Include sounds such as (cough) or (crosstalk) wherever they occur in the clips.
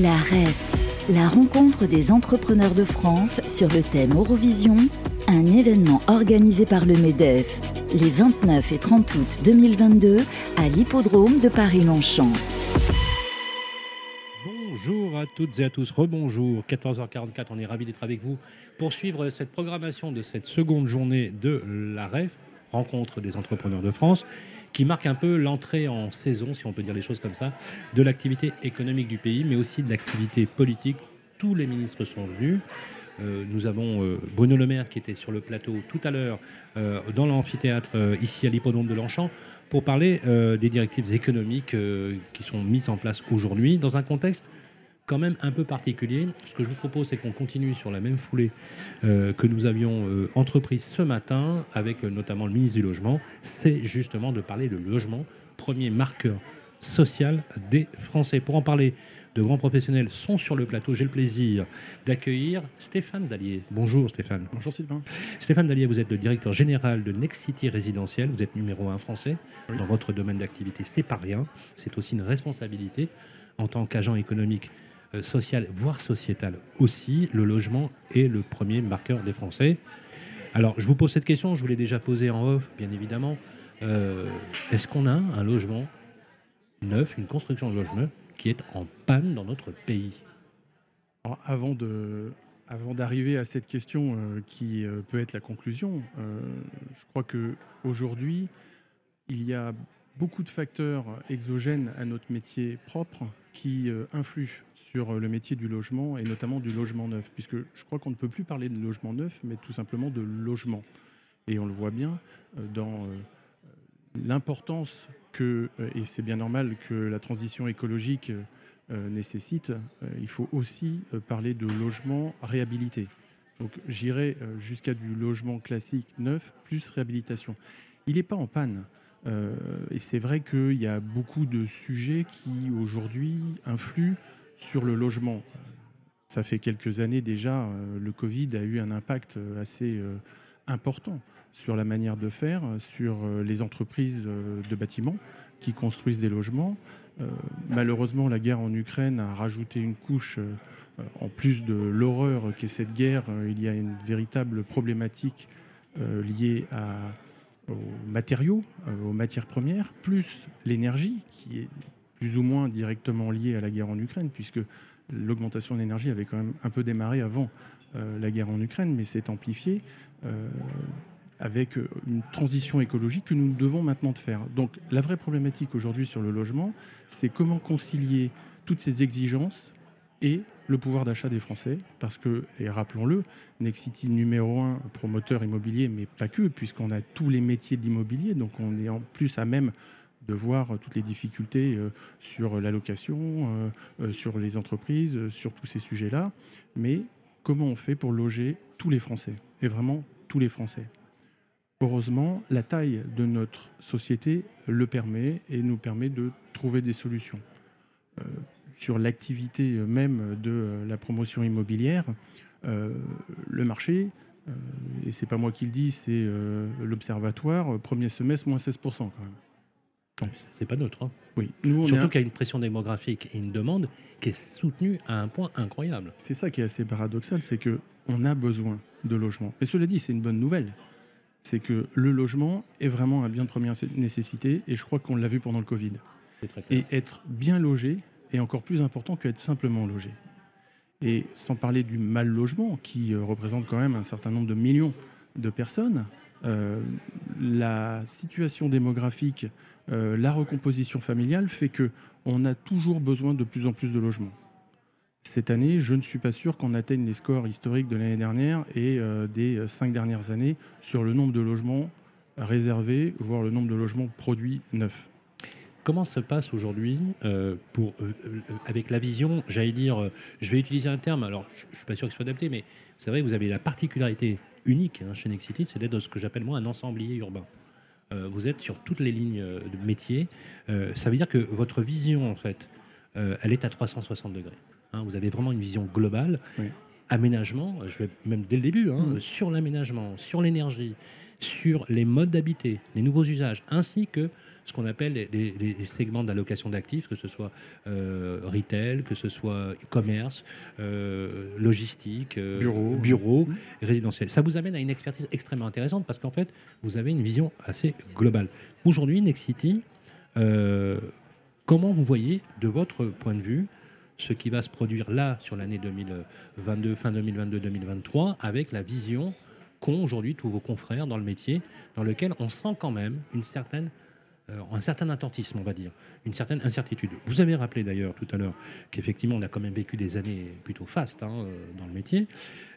La REF, la rencontre des entrepreneurs de France sur le thème Eurovision, un événement organisé par le MEDEF les 29 et 30 août 2022 à l'hippodrome de Paris-Longchamp. Bonjour à toutes et à tous, rebonjour, 14h44, on est ravis d'être avec vous pour suivre cette programmation de cette seconde journée de la REF, rencontre des entrepreneurs de France, qui marque un peu l'entrée en saison, si on peut dire les choses comme ça, de l'activité économique du pays, mais aussi de l'activité politique. Tous les ministres sont venus. Euh, nous avons euh, Bruno Le Maire qui était sur le plateau tout à l'heure euh, dans l'amphithéâtre ici à l'hippodrome de Longchamp pour parler des directives économiques qui sont mises en place aujourd'hui dans un contexte quand même un peu particulier. Ce que je vous propose, c'est qu'on continue sur la même foulée que nous avions entreprise ce matin avec notamment le ministre du Logement. C'est justement de parler de logement, premier marqueur social des Français. Pour en parler, de grands professionnels sont sur le plateau. J'ai le plaisir d'accueillir Stéphane Dallier. Bonjour Stéphane. Bonjour Sylvain. Stéphane Dallier, vous êtes le directeur général de Next City Résidentiel. Vous êtes numéro un français dans votre domaine d'activité. C'est pas rien. C'est aussi une responsabilité en tant qu'agent économique, euh, social, voire sociétal aussi. Le logement est le premier marqueur des Français. Alors, je vous pose cette question. Je vous l'ai déjà posée en off, bien évidemment. Euh, est-ce qu'on a un logement neuf, une construction de logement qui est en panne dans notre pays? Avant d'arriver à cette question euh, qui peut être la conclusion, je crois que aujourd'hui il y a beaucoup de facteurs exogènes à notre métier propre qui influent sur le métier du logement et notamment du logement neuf, puisque je crois qu'on ne peut plus parler de logement neuf, mais tout simplement de logement. Et on le voit bien dans l'importance que, euh, et c'est bien normal que la transition écologique euh, euh, nécessite, il faut aussi parler de logement réhabilité. Donc j'irai jusqu'à du logement classique neuf plus réhabilitation. Il n'est pas en panne. et c'est vrai qu'il y a beaucoup de sujets qui aujourd'hui influent sur le logement. Ça fait quelques années déjà, le Covid a eu un impact assez important sur la manière de faire, sur euh, les entreprises euh, de bâtiments qui construisent des logements. Euh, malheureusement, la guerre en Ukraine a rajouté une couche, en plus de l'horreur qu'est cette guerre, il y a une véritable problématique liée aux matériaux, aux matières premières, plus l'énergie, qui est plus ou moins directement liée à la guerre en Ukraine, puisque l'augmentation de l'énergie avait quand même un peu démarré avant la guerre en Ukraine, mais c'est amplifié avec euh, une transition écologique que nous devons maintenant de faire. Donc la vraie problématique aujourd'hui sur le logement, c'est comment concilier toutes ces exigences et le pouvoir d'achat des Français, parce que, et rappelons-le, Nexity numéro un promoteur immobilier, mais pas que, puisqu'on a tous les métiers de l'immobilier, donc on est en plus à même de voir toutes les difficultés euh, sur la location, euh, sur les entreprises, sur tous ces sujets-là. Mais comment on fait pour loger tous les Français, et vraiment tous les Français? Heureusement, la taille de notre société le permet et nous permet de trouver des solutions. Euh, sur l'activité même de euh, la promotion immobilière, euh, le marché, et c'est pas moi qui le dis, c'est l'observatoire, premier semestre, moins 16% quand même. C'est pas neutre. Hein. Oui. Surtout qu'il y a une pression démographique et une demande qui est soutenue à un point incroyable. C'est ça qui est assez paradoxal, c'est que on a besoin de logements. Et cela dit, c'est une bonne nouvelle c'est que le logement est vraiment un bien de première nécessité, et je crois qu'on l'a vu pendant le Covid. Et être bien logé est encore plus important qu'être simplement logé. Et sans parler du mal logement, qui euh, représente quand même un certain nombre de millions de personnes, euh, la situation démographique, euh, la recomposition familiale fait que on a toujours besoin de plus en plus de logements cette année, je ne suis pas sûr qu'on atteigne les scores historiques de l'année dernière et euh, des cinq dernières années sur le nombre de logements réservés, voire le nombre de logements produits neufs. Comment se passe aujourd'hui euh, euh, avec la vision, j'allais dire, je vais utiliser un terme, alors je ne suis pas sûr qu'il soit adapté, mais c'est vrai que vous avez la particularité unique hein, chez Nexity, c'est d'être ce que j'appelle moi un ensemblier urbain. Vous êtes sur toutes les lignes de métier. ça veut dire que votre vision, en fait, elle est à 360 degrés. Hein, vous avez vraiment une vision globale. Aménagement, je vais même dès le début, hein, mm. sur l'aménagement, sur l'énergie, sur les modes d'habiter, les nouveaux usages, ainsi que ce qu'on appelle les, segments d'allocation d'actifs, que ce soit euh, retail, que ce soit commerce, euh, logistique, euh, bureau, bureau mmh. résidentiel. Ça vous amène à une expertise extrêmement intéressante parce qu'en fait, vous avez une vision assez globale. Aujourd'hui, Nexity, comment vous voyez, de votre point de vue, ce qui va se produire là sur l'année 2022, fin 2022-2023, avec la vision qu'ont aujourd'hui tous vos confrères dans le métier, dans lequel on sent quand même une certaine euh, un certain intentisme, on va dire, une certaine incertitude. Vous avez rappelé d'ailleurs tout à l'heure qu'effectivement on a quand même vécu des années plutôt fastes hein, euh, dans le métier.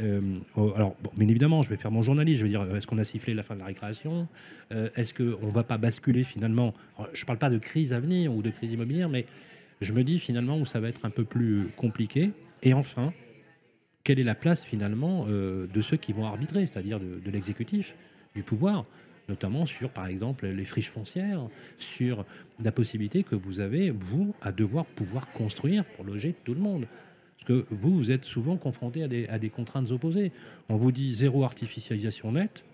Euh, oh, alors, bien évidemment, je vais faire mon journaliste, je vais dire, est-ce qu'on a sifflé la fin de la récréation? Est-ce qu'on ne va pas basculer finalement? Je ne parle pas de crise à venir ou de crise immobilière, mais je me dis finalement où ça va être un peu plus compliqué. Et enfin, quelle est la place finalement de ceux qui vont arbitrer, c'est-à-dire de l'exécutif, du pouvoir notamment sur, par exemple, les friches foncières, sur la possibilité que vous avez, vous, à devoir pouvoir construire pour loger tout le monde. Parce que vous, vous êtes souvent confronté à des, contraintes opposées. On vous dit zéro artificialisation nette,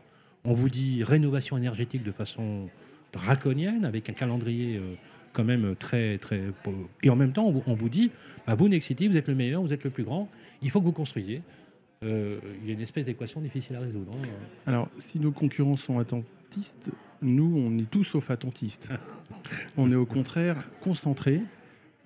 on vous dit rénovation énergétique de façon draconienne, avec un calendrier euh, quand même très... très et en même temps, on vous, dit, bah, vous, Nexity, vous êtes le meilleur, vous êtes le plus grand, il faut que vous construisiez. Euh, il y a une espèce d'équation difficile à résoudre. Hein. Alors, si nos concurrents sont nous, on est tous sauf attentistes. (laughs) on est au contraire concentrés.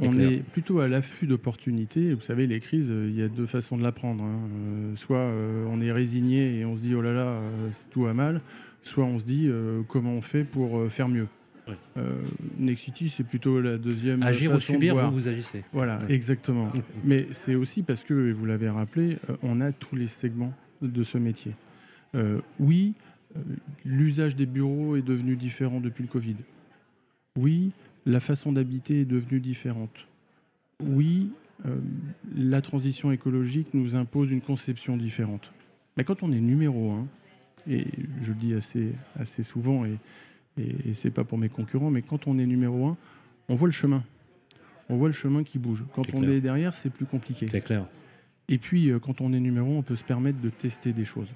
On est plutôt à l'affût d'opportunités. Vous savez, les crises, il y a deux façons de l'apprendre. Hein. Euh, soit euh, on est résigné et on se dit oh là là, euh, tout va mal. Soit on se dit comment on fait pour faire mieux. Nexity, c'est plutôt la deuxième. Agir ou subir, vous, vous agissez. Voilà, exactement. Mais c'est aussi parce que, vous l'avez rappelé, on a tous les segments de ce métier. oui, euh, l'usage des bureaux est devenu différent depuis le Covid. Oui, la façon d'habiter est devenue différente. Oui, euh, la transition écologique nous impose une conception différente. Mais quand on est numéro un, et je le dis assez, assez souvent, et, et, ce n'est pas pour mes concurrents, mais quand on est numéro un, on voit le chemin. On voit le chemin qui bouge. Quand on est derrière, c'est plus compliqué. C'est clair. Et puis, euh, quand on est numéro un, on peut se permettre de tester des choses.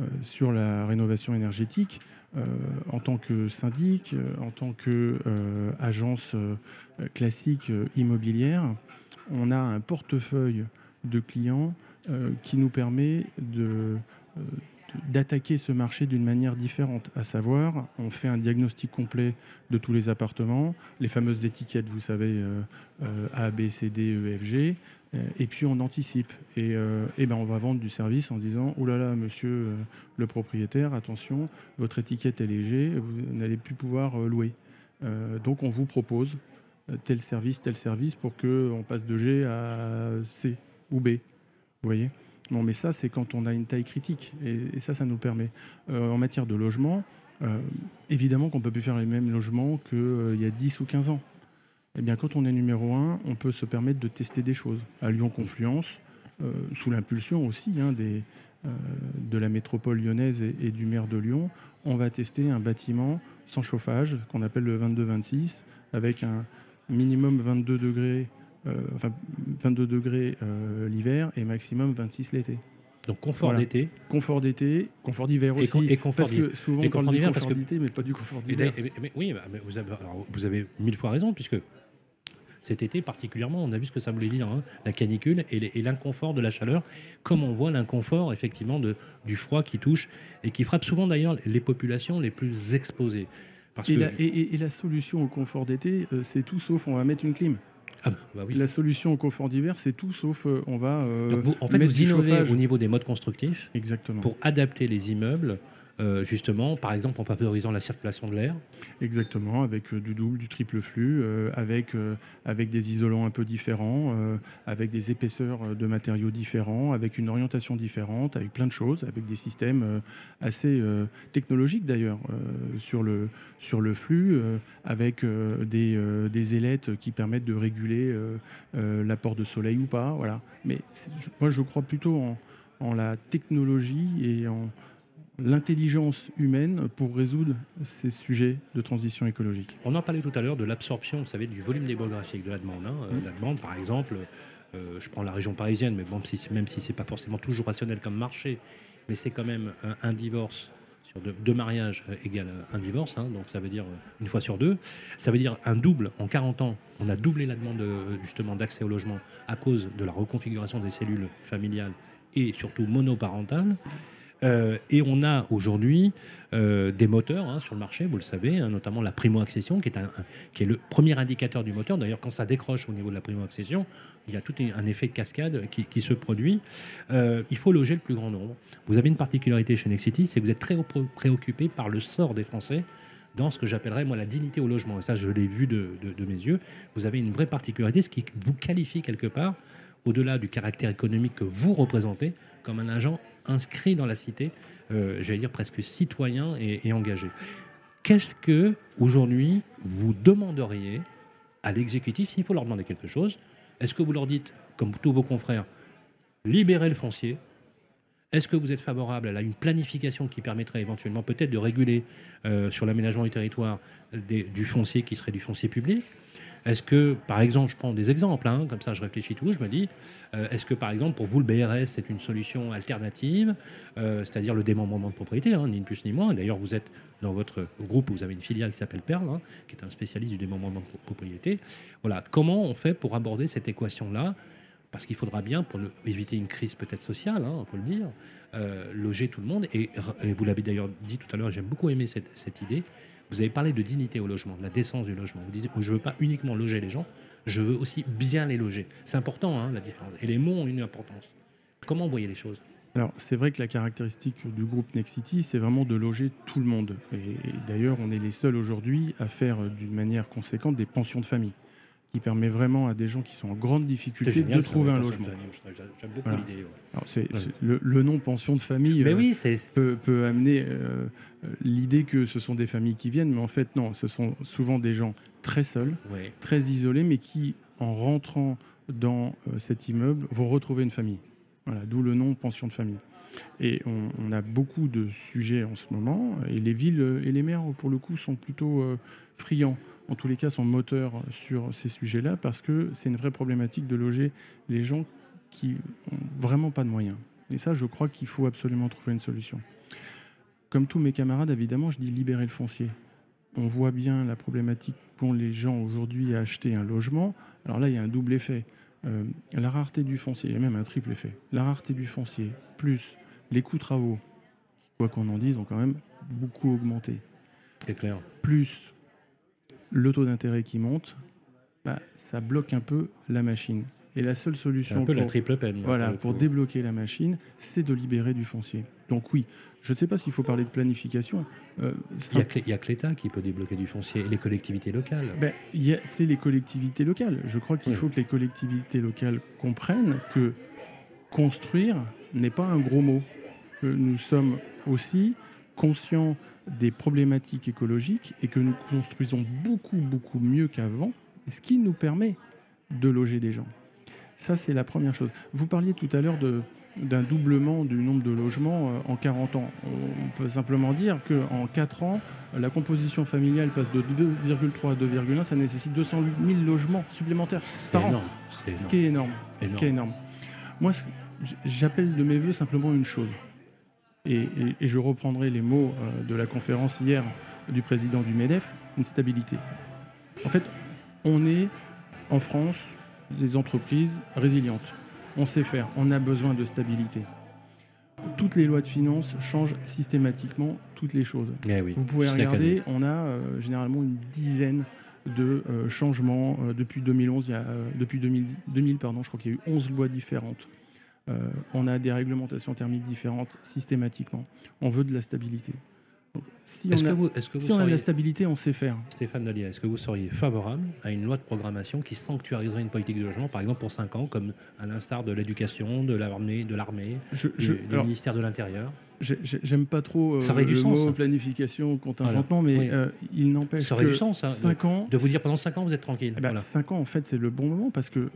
Euh, sur la rénovation énergétique euh, en tant que syndic, euh, en tant qu'agence classique immobilière. On a un portefeuille de clients qui nous permet d'attaquer ce marché d'une manière différente, à savoir, on fait un diagnostic complet de tous les appartements, les fameuses étiquettes, vous savez, A, B, C, D, E, F, G, et puis on anticipe. Et, euh, ben on va vendre du service en disant Oh là là, monsieur euh, le propriétaire, attention, votre étiquette est léger, vous n'allez plus pouvoir louer. donc on vous propose tel service, tel service pour qu'on passe de G à C ou B. Vous voyez? Bon, mais ça, c'est quand on a une taille critique. Et, ça, ça nous permet. en matière de logement, évidemment qu'on ne peut plus faire les mêmes logements qu'il y a 10 ou 15 ans eh bien, quand on est numéro un, on peut se permettre de tester des choses. À Lyon-Confluence, euh, sous l'impulsion aussi hein, des, euh, de la métropole lyonnaise et, du maire de Lyon, on va tester un bâtiment sans chauffage, qu'on appelle le 22-26, avec un minimum 22 degrés, euh, enfin 22 degrés l'hiver et maximum 26 l'été. Donc confort d'été. Confort d'été, confort d'hiver aussi. Et, confort parce que souvent on parle de confort d'été, mais pas du confort d'hiver. Oui, mais vous, avez, vous avez mille fois raison, puisque cet été particulièrement, on a vu ce que ça voulait dire, hein, la canicule et l'inconfort de la chaleur, comme on voit l'inconfort effectivement de, du froid qui touche et qui frappe souvent d'ailleurs les populations les plus exposées. et, la, et, la, solution au confort d'été, euh, c'est tout sauf on va mettre une clim. Ah, bah oui. La solution au confort d'hiver, c'est tout sauf euh, on va. Euh, en fait, vous innovez au niveau des modes constructifs Exactement. pour adapter les immeubles euh, justement, par exemple en favorisant la circulation de l'air Exactement, avec euh, du double, du triple flux, euh, avec, des isolants un peu différents, avec des épaisseurs de matériaux différents, avec une orientation différente, avec plein de choses, avec des systèmes assez technologiques d'ailleurs sur, le, flux, avec des, ailettes qui permettent de réguler l'apport de soleil ou pas. Mais moi je crois plutôt en la technologie et en l'intelligence humaine pour résoudre ces sujets de transition écologique. On en parlait tout à l'heure de l'absorption, vous savez, du volume démographique de la demande. Hein. Euh, la demande, par exemple, euh, je prends la région parisienne, mais bon, même si ce n'est pas forcément toujours rationnel comme marché, mais c'est quand même un, divorce sur deux, mariages égale un divorce, hein, donc ça veut dire une fois sur deux. Ça veut dire un double en 40 ans. On a doublé la demande justement d'accès au logement à cause de la reconfiguration des cellules familiales et surtout monoparentales. Euh, et on a aujourd'hui euh, des moteurs hein, sur le marché, vous le savez, hein, notamment la primo-accession, qui, est le premier indicateur du moteur. D'ailleurs, quand ça décroche au niveau de la primo-accession, il y a tout un effet de cascade qui, se produit. Euh, il faut loger le plus grand nombre. Vous avez une particularité chez Nexity, c'est que vous êtes très préoccupé par le sort des Français dans ce que j'appellerais moi la dignité au logement. Et ça, je l'ai vu de, de, mes yeux. Vous avez une vraie particularité, ce qui vous qualifie quelque part, au-delà du caractère économique que vous représentez, comme un agent inscrit dans la cité, euh, j'allais dire presque citoyen et, engagé. Qu'est-ce que aujourd'hui vous demanderiez à l'exécutif s'il faut leur demander quelque chose? Est-ce que vous leur dites, comme tous vos confrères, libérer le foncier est-ce que vous êtes favorable à une planification qui permettrait éventuellement peut-être de réguler euh, sur l'aménagement du territoire du foncier qui serait du foncier public? Est-ce que, par exemple, je prends des exemples, hein, comme ça je réfléchis tout, je me dis, euh, est-ce que, par exemple, pour vous, le BRS, c'est une solution alternative, euh, c'est-à-dire le démembrement de propriété, hein, ni plus ni moins. D'ailleurs, vous êtes dans votre groupe, vous avez une filiale qui s'appelle Perle, hein, qui est un spécialiste du démembrement de propriété. Voilà, comment on fait pour aborder cette équation-là parce qu'il faudra bien, pour éviter une crise peut-être sociale, on peut le dire, euh, loger tout le monde. Et, vous l'avez d'ailleurs dit tout à l'heure, j'aime beaucoup aimé cette, idée, vous avez parlé de dignité au logement, de la décence du logement. Vous dites, je ne veux pas uniquement loger les gens, je veux aussi bien les loger. C'est important, hein, la différence. Et les mots ont une importance. Comment vous les choses? Alors, c'est vrai que la caractéristique du groupe Nexity, c'est vraiment de loger tout le monde. et d'ailleurs, on est les seuls aujourd'hui à faire d'une manière conséquente des pensions de famille qui permet vraiment à des gens qui sont en grande difficulté de trouver un logement. J'aime beaucoup l'idée. Le, nom pension de famille euh, peut, amener euh, l'idée que ce sont des familles qui viennent, mais en fait non, ce sont souvent des gens très seuls, très isolés, mais qui, en rentrant dans euh, cet immeuble, vont retrouver une famille. Voilà, d'où le nom pension de famille. Et on, on, a beaucoup de sujets en ce moment, et les villes et les maires, pour le coup, sont plutôt friands en tous les cas, sont moteurs sur ces sujets-là parce que c'est une vraie problématique de loger les gens qui n'ont vraiment pas de moyens. Et ça, je crois qu'il faut absolument trouver une solution. Comme tous mes camarades, évidemment, je dis libérer le foncier. On voit bien la problématique qu'ont les gens aujourd'hui à acheter un logement. Alors là, il y a un double effet. Euh, la rareté du foncier, il y a même un triple effet. La rareté du foncier, plus les coûts travaux, quoi qu'on en dise, ont quand même beaucoup augmenté. C'est clair. Plus le taux d'intérêt qui monte, bah, ça bloque un peu la machine. Et la seule solution pour, la triple peine, voilà, pour débloquer la machine, c'est de libérer du foncier. Donc oui, je ne sais pas s'il faut parler de planification. Euh, il n'y a, que l'État qui peut débloquer du foncier et les collectivités locales. Ben, c'est les collectivités locales. Je crois qu'il faut que les collectivités locales comprennent que construire n'est pas un gros mot. Que nous sommes aussi conscients des problématiques écologiques et que nous construisons beaucoup, beaucoup mieux qu'avant, ce qui nous permet de loger des gens. Ça, c'est la première chose. Vous parliez tout à l'heure d'un doublement du nombre de logements euh, en 40 ans. On peut simplement dire qu'en 4 ans, la composition familiale passe de 2,3 à 2,1. Ça nécessite 208 000 logements supplémentaires par an. Ce qui est énorme. Ce qui est énorme. Moi, j'appelle de mes voeux simplement une chose et, je reprendrai les mots euh, de la conférence hier du président du MEDEF, une stabilité. En fait, on est en France des entreprises résilientes. On sait faire, on a besoin de stabilité. Toutes les lois de finances changent systématiquement toutes les choses. Eh Vous pouvez regarder, on a euh, généralement une dizaine de euh, changements depuis 2011. Il y a, depuis 2000, 2000 pardon, je crois qu'il y a eu 11 lois différentes. Euh, on a des réglementations thermiques différentes systématiquement. On veut de la stabilité. si on, a, de la stabilité, on sait faire. Stéphane Dallier, est-ce que vous seriez favorable à une loi de programmation qui sanctuariserait une politique de logement, par exemple pour 5 ans, comme à l'instar de l'éducation, de l'armée, de l'armée, du, ministère de l'Intérieur? J'aime pas trop euh, le mot planification contingentement, mais euh, il n'empêche que ça aurait du sens, hein, ans, de vous dire pendant 5 ans vous êtes tranquille. 5 eh ben, ans en fait c'est le bon moment parce que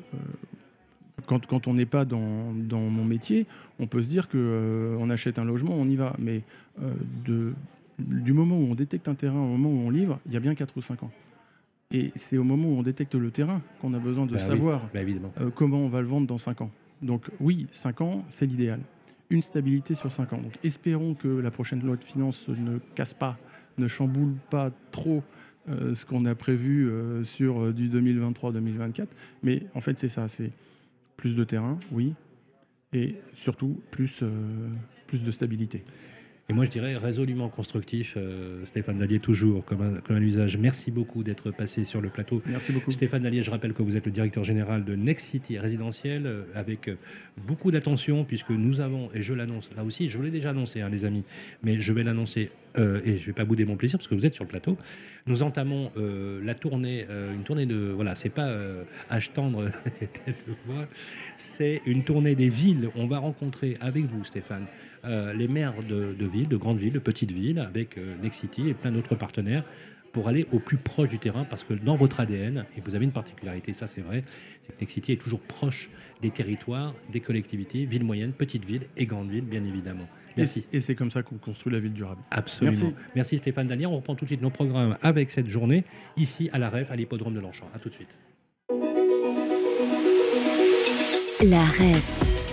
quand, on n'est pas dans, mon métier, on peut se dire qu'on euh, achète un logement, on y va. Mais euh, de, du moment où on détecte un terrain au moment où on livre, il y a bien 4 ou 5 ans. Et c'est au moment où on détecte le terrain qu'on a besoin de bah savoir bah, euh, comment on va le vendre dans 5 ans. Donc oui, 5 ans, c'est l'idéal. une stabilité sur 5 ans. Donc espérons que la prochaine loi de finances ne casse pas, ne chamboule pas trop euh, ce qu'on a prévu sur du 2023-2024. Mais en fait, c'est ça, c'est plus de terrain, oui, et surtout plus, plus de stabilité. Et moi, je dirais résolument constructif, euh, Stéphane Dallier, toujours comme un, comme un usage. Merci beaucoup d'être passé sur le plateau. Merci beaucoup. Stéphane Dallier, je rappelle que vous êtes le directeur général de Next City résidentiel, euh, avec euh, beaucoup d'attention, puisque nous avons, et je l'annonce là aussi, je vous l'ai déjà annoncé, hein, les amis, mais je vais l'annoncer euh, et je ne vais pas bouder mon plaisir parce que vous êtes sur le plateau. Nous entamons la tournée, une tournée de. Voilà, c'est pas H tendre, (laughs) c'est une tournée des villes. On va rencontrer avec vous, Stéphane, les maires de, de, villes, de grandes villes, de petites villes, avec Nexity et plein d'autres partenaires pour aller au plus proche du terrain, parce que dans votre ADN, et vous avez une particularité, ça c'est vrai, c'est que Nexity est toujours proche des territoires, des collectivités, villes moyennes, petites villes et grandes villes, bien évidemment. Merci. Et c'est comme ça qu'on construit la ville durable. Absolument. Merci, Merci Stéphane Dallier. On reprend tout de suite nos programmes avec cette journée, ici à la REF, à l'hippodrome de Longchamp. A tout de suite. La REF,